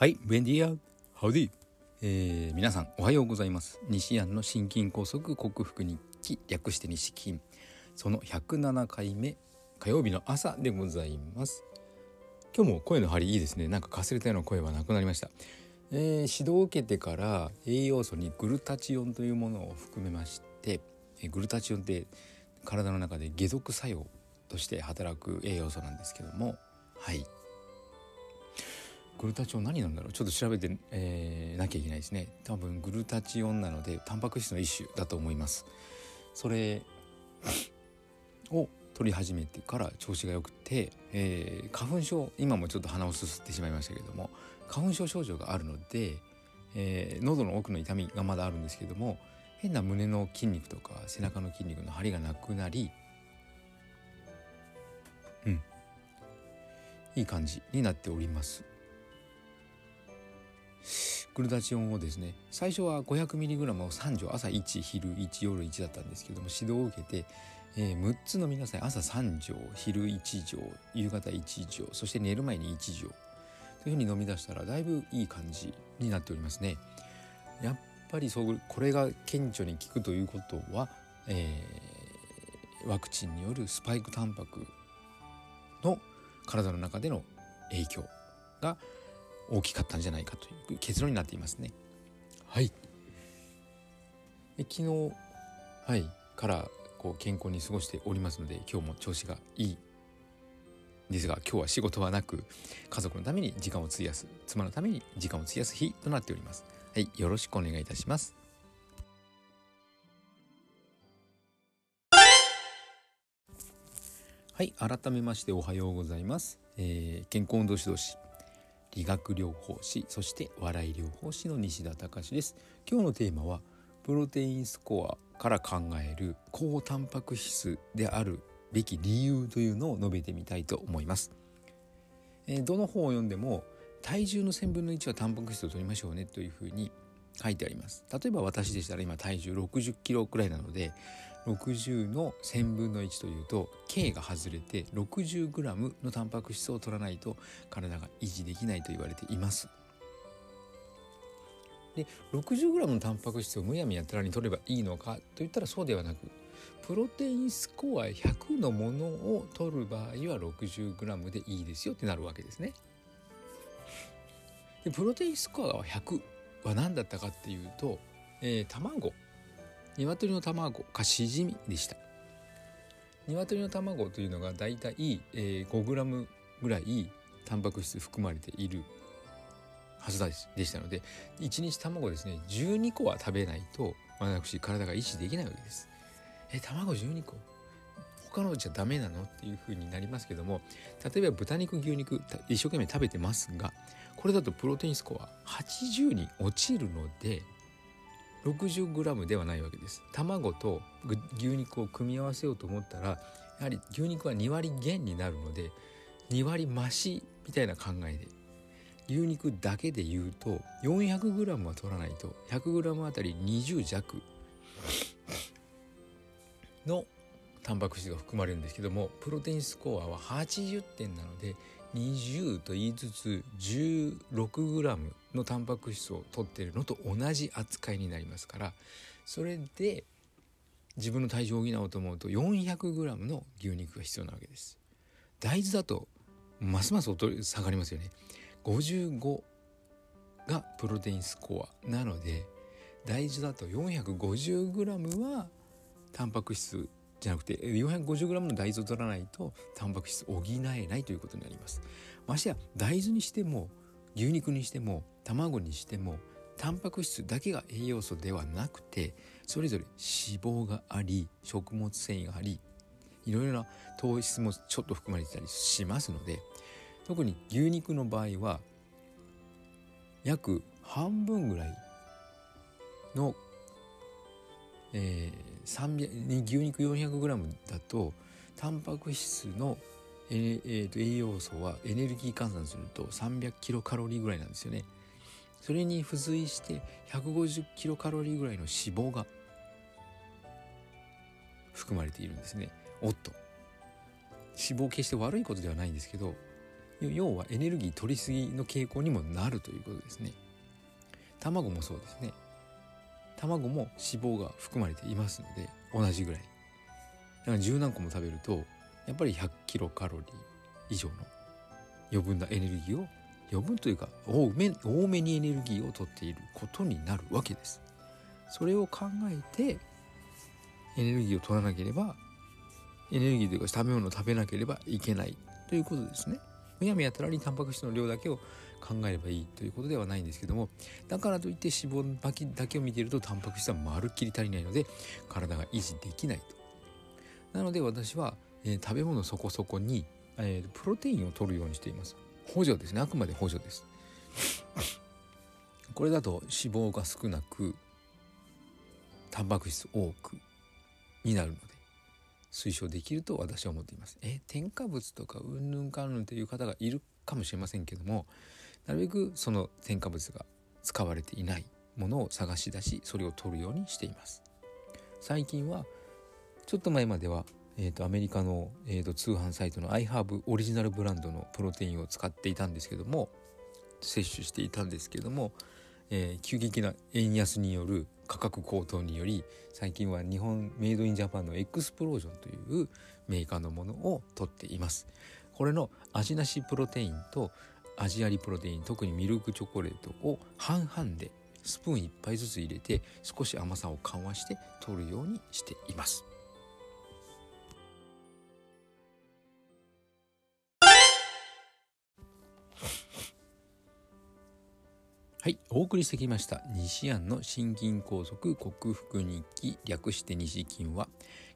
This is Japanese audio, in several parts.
はい、ベンディア、ハウディ、えー、皆さんおはようございます。西安の心筋梗塞克服日記略して西筋その107回目火曜日の朝でございます。今日も声の張りいいですね。なんかかすれたような声はなくなりました。えー、指導を受けてから栄養素にグルタチオンというものを含めまして、えー、グルタチオンって体の中で解毒作用として働く栄養素なんですけどもはいグルタチオン何なんだろう？ちょっと調べて、えー、なきゃいけないですね。多分グルタチオンなのでタンパク質の一種だと思います。それを取り始めてから調子が良くて、えー、花粉症今もちょっと鼻をすすってしまいましたけれども花粉症症状があるので、えー、喉の奥の痛みがまだあるんですけども変な胸の筋肉とか背中の筋肉の張りがなくなりうんいい感じになっております。グルタチオンをですね最初は 500mg を3錠朝1昼1夜1だったんですけども指導を受けて、えー、6つ飲みなさい朝3錠昼1錠夕方1錠そして寝る前に1錠というふうに飲み出したらだいぶいい感じになっておりますね。やっぱりそうこれが顕著に効くということは、えー、ワクチンによるスパイクタンパクの体の中での影響が大きかったんじゃないかという結論になっていますね。はい昨日、はい、からこう健康に過ごしておりますので今日も調子がいいですが今日は仕事はなく家族のために時間を費やす妻のために時間を費やす日となっております。はい、よろしくお願いいたします。はい、改めましておはようございます。えー、健康運動指導士理学療法士そして笑い療法士の西田隆です。今日のテーマはプロテインスコアから考える高タンパク質であるべき理由というのを述べてみたいと思います、えー、どの本を読んでも体重の1000分の1はタンパク質を取りましょうねというふうに書いてあります。例えば私でしたら今体重60キロくらいなので60の1000分の1というと K が外れて 60g のタンパク質を取らないと体が維持できないと言われています。で 60g のタンパク質をむやみやたらに取ればいいのかといったらそうではなくプロテインスコア100のものを取る場合は 60g でいいですよってなるわけですね。でプロテインスコアは100は何だったかっていうと、えー、卵鶏の卵かしじみでした。鶏の卵というのがだいたい 5g ぐらいタンパク質含まれているはずでしたので1日卵ですね12個は食べないと私体が維持できないわけです。え卵12個？他のじゃダメなのっていうふうになりますけども例えば豚肉牛肉一生懸命食べてますがこれだとプロテインスコア80に落ちるので 60g ではないわけです。卵と牛肉を組み合わせようと思ったらやはり牛肉は2割減になるので2割増しみたいな考えで。牛肉だけで言うと 400g は取らないと 100g あたり20弱のタンパク質が含まれるんですけどもプロテインスコアは80点なので20と言いつつ 16g のタンパク質を取っているのと同じ扱いになりますからそれで自分の体重を補おうと思うと 400g の牛肉が必要なわけです。大豆だとますます下がりますよね。55がプロテインスコアなので大豆だと 450g はタンパク質じゃなくて 450g の大豆を取らないとタンパク質補えないということになります。ましてや大豆にしても牛肉にしても卵にしてもタンパク質だけが栄養素ではなくてそれぞれ脂肪があり食物繊維がありいろいろな糖質もちょっと含まれてたりしますので特に牛肉の場合は約半分ぐらいのえー、牛肉 400g だとタンパク質の、えーえー、と栄養素はエネルギー換算すると300キロカロリーぐらいなんですよね。それに付随して150キロカロリーぐらいの脂肪が含まれているんですね。おっと。脂肪決して悪いことではないんですけど要はエネルギー取りすぎの傾向にもなるということですね。卵もそうですね。卵も脂肪が含まれていますので同じぐらい。だから十何個も食べるとやっぱり100キロカロリー以上の余分なエネルギーを余分というか多め多めにエネルギーを取っていることになるわけです。それを考えてエネルギーを取らなければエネルギーというか食べ物を食べなければいけないということですね。むやみやたらにタンパク質の量だけを考えればいいということではないんですけどもだからといって脂肪だけを見ているとタンパク質はまるっきり足りないので体が維持できないと。なので私は、えー、食べ物そこそこに、えー、プロテインを取るようにしています。補助ですね。あくまで補助です。これだと脂肪が少なくタンパク質多くになるので推奨できると私は思っています。え添加物とかうんぬんかんぬんという方がいるかもしれませんけどもなるべくその添加物が使われていないものを探し出しそれを取るようにしています。最近はちょっと前までは、えーと、アメリカの、えーと、通販サイトの iHerb オリジナルブランドのプロテインを使っていたんですけども摂取していたんですけども、えー、急激な円安による価格高騰により最近は日本メイドインジャパンのエクスプロージョンというメーカーのものを取っています。これの味なしプロテインと味ありプロテイン特にミルクチョコレートを半々でスプーン1杯ずつ入れて少し甘さを緩和して取るようにしています。はい、お送りしてきました。西安の心筋梗塞克服日記。略して西筋は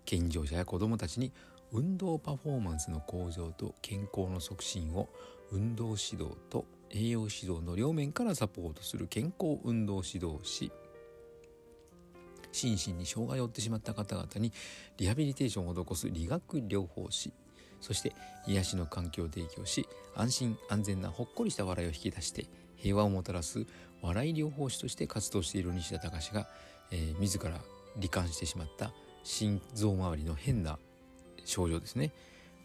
健常者や子どもたちに運動パフォーマンスの向上と健康の促進を運動指導と栄養指導の両面からサポートする健康運動指導士。心身に障害を負ってしまった方々にリハビリテーションを施す理学療法士。そして癒しの環境を提供し安心安全なほっこりした笑いを引き出して平和をもたらす笑い療法士として活動している西田隆が、えー、自ら罹患してしまった心臓周りの変な症状ですね、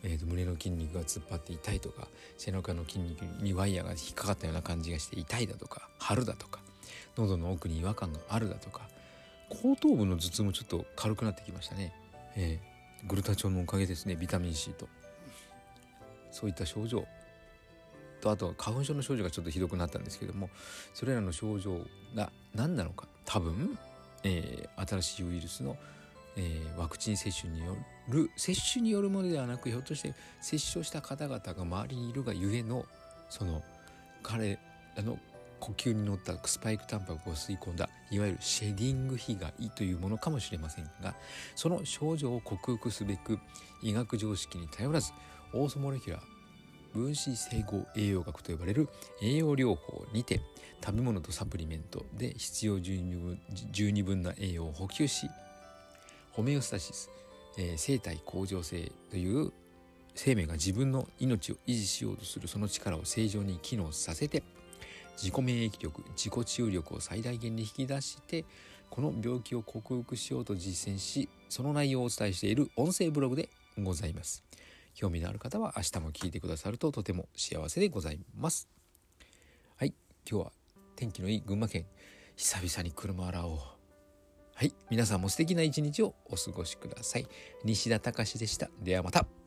えーと、胸の筋肉が突っ張って痛いとか背中の筋肉にワイヤーが引っかかったような感じがして痛いだとか張るだとか喉の奥に違和感があるだとか後頭部の頭痛もちょっと軽くなってきましたね、えー、グルタチョンのおかげですねビタミン C と。そういった症状とあと花粉症の症状がちょっとひどくなったんですけどもそれらの症状が何なのか多分、えー、新しいウイルスの、えー、ワクチン接種による接種によるものではなくひょっとして接種した方々が周りにいるがゆえのその彼らの呼吸に乗ったスパイクタンパクを吸い込んだいわゆるシェディング被害というものかもしれませんがその症状を克服すべく医学常識に頼らずオーソモレキュラー分子整合栄養学と呼ばれる栄養療法にて食べ物とサプリメントで必要十二分分な栄養を補給しホメオスタシス、えー、生体向上性という生命が自分の命を維持しようとするその力を正常に機能させて自己免疫力自己治癒力を最大限に引き出してこの病気を克服しようと実践しその内容をお伝えしている音声ブログでございます。興味のある方は明日も聞いてくださるととても幸せでございます。はい、今日は天気のいい群馬県、久々に車洗おう。はい、皆さんも素敵な一日をお過ごしください。西田隆でした。ではまた。